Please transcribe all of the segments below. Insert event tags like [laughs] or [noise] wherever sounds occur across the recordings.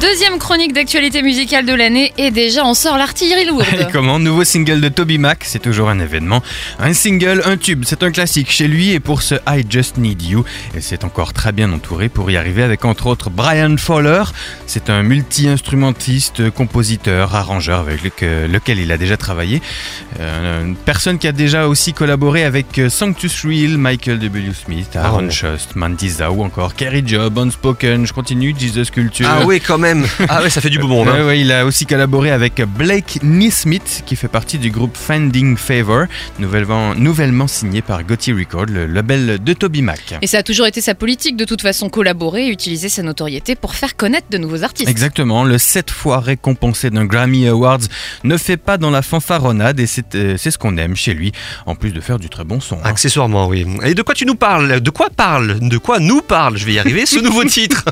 Deuxième chronique d'actualité musicale de l'année et déjà on sort l'artillerie Et lourde. comment Nouveau single de Toby Mac, c'est toujours un événement. Un single, un tube, c'est un classique chez lui et pour ce I Just Need You, et c'est encore très bien entouré pour y arriver avec entre autres Brian Fowler. C'est un multi-instrumentiste, compositeur, arrangeur avec lequel, il a déjà travaillé. Euh, une personne qui a déjà aussi collaboré avec euh, Sanctus Real, Michael W. Smith, Aaron Oh. Shust, Mandiza ou encore Kerry Job, Unspoken, je continue, Jesus Culture. Ah oui, quand même. Ah ouais, ça fait du beau monde. hein. Ouais, ouais, il a aussi collaboré avec Blake Neesmith, qui fait partie du groupe Finding Favor, nouvellement, nouvellement signé par Gotti Record, le label de Toby Mac. Et ça a toujours été sa politique de toute façon collaborer et utiliser sa notoriété pour faire connaître de nouveaux artistes. Exactement, le sept fois récompensé d'un Grammy Awards ne fait pas dans la fanfaronnade et c'est euh, c'est ce qu'on aime chez lui, en plus de faire du très bon son. hein. Accessoirement, oui. Et de quoi tu nous parles? De quoi parle? De quoi nous parle? Je vais y arriver, ce nouveau [laughs] titre.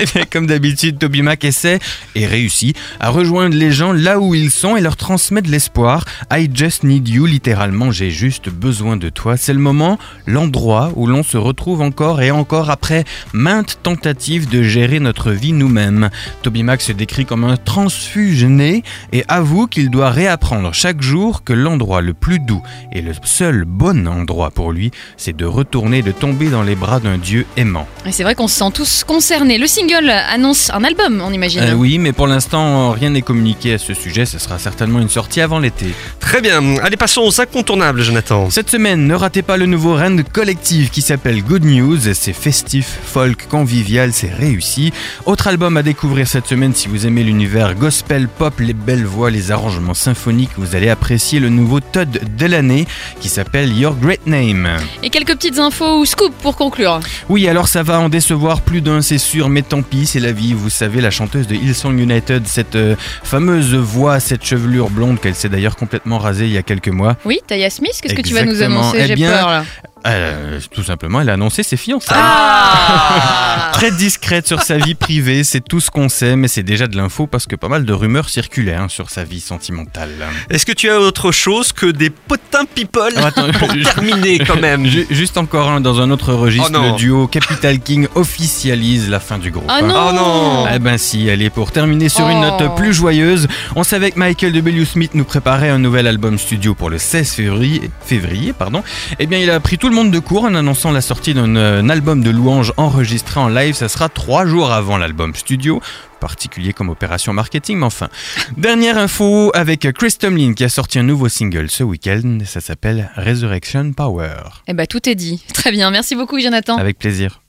Eh Comme d'habitude, Toby Mac essaie, et réussit, à rejoindre les gens là où ils sont et leur transmettre de l'espoir. I just need you, littéralement, j'ai juste besoin de toi. C'est le moment, l'endroit où l'on se retrouve encore et encore après maintes tentatives de gérer notre vie nous-mêmes. Toby Mac se décrit comme un transfuge né et avoue qu'il doit réapprendre chaque jour que l'endroit le plus doux et le seul bon endroit pour lui, c'est de retourner et de tomber dans les bras d'un Dieu aimant. C'est vrai qu'on se sent tous concernés. Le single annonce un album, on imagine. Euh, oui, mais pour l'instant, rien n'est communiqué à ce sujet. Ce sera certainement une sortie avant l'été. Très bien. Allez, passons aux incontournables, Jonathan. Cette semaine, ne ratez pas le nouveau Rand Collective qui s'appelle Good News. C'est festif, folk, convivial, c'est réussi. Autre album à découvrir cette semaine si vous aimez l'univers gospel, pop, les belles voix, les arrangements symphoniques. Vous allez apprécier le nouveau Todd de l'année qui s'appelle Your Great Name. Et quelques petites infos ou scoop pour conclure. Oui, alors ça va en décevoir plus d'un, c'est sûr, mais tant pis, c'est la vie. Vous savez, la chanteuse de Hillsong United, cette euh, fameuse voix, cette chevelure blonde qu'elle s'est d'ailleurs complètement rasée il y a quelques mois. Oui, Taya Smith, qu'est-ce que tu vas nous annoncer? Eh J'ai peur là. Euh, tout simplement, elle a annoncé ses fiançailles. Ah [laughs] Très discrète sur sa vie privée, c'est tout ce qu'on sait, mais c'est déjà de l'info parce que pas mal de rumeurs circulaient hein, sur sa vie sentimentale. Est-ce que tu as autre chose que des potins people Ah, attends, pour je- terminer quand même [laughs] Ju- Juste encore un dans un autre registre, Oh le duo Capital King officialise la fin du groupe. Oh hein. non, Oh non. Eh ben si, allez, pour terminer sur une Oh. note plus joyeuse, on savait que Michael W. Smith nous préparait un nouvel album studio pour le 16 février. février pardon. Eh bien, il a pris tout le monde de court en annonçant la sortie d'un euh, album de louanges enregistré en live. Ça sera trois jours avant l'album studio. Particulier comme opération marketing, mais enfin. [laughs] Dernière info avec Chris Tomlin qui a sorti un nouveau single ce week-end. Ça s'appelle Resurrection Power. Eh ben tout est dit. [laughs] Très bien, merci beaucoup Jonathan. Avec plaisir.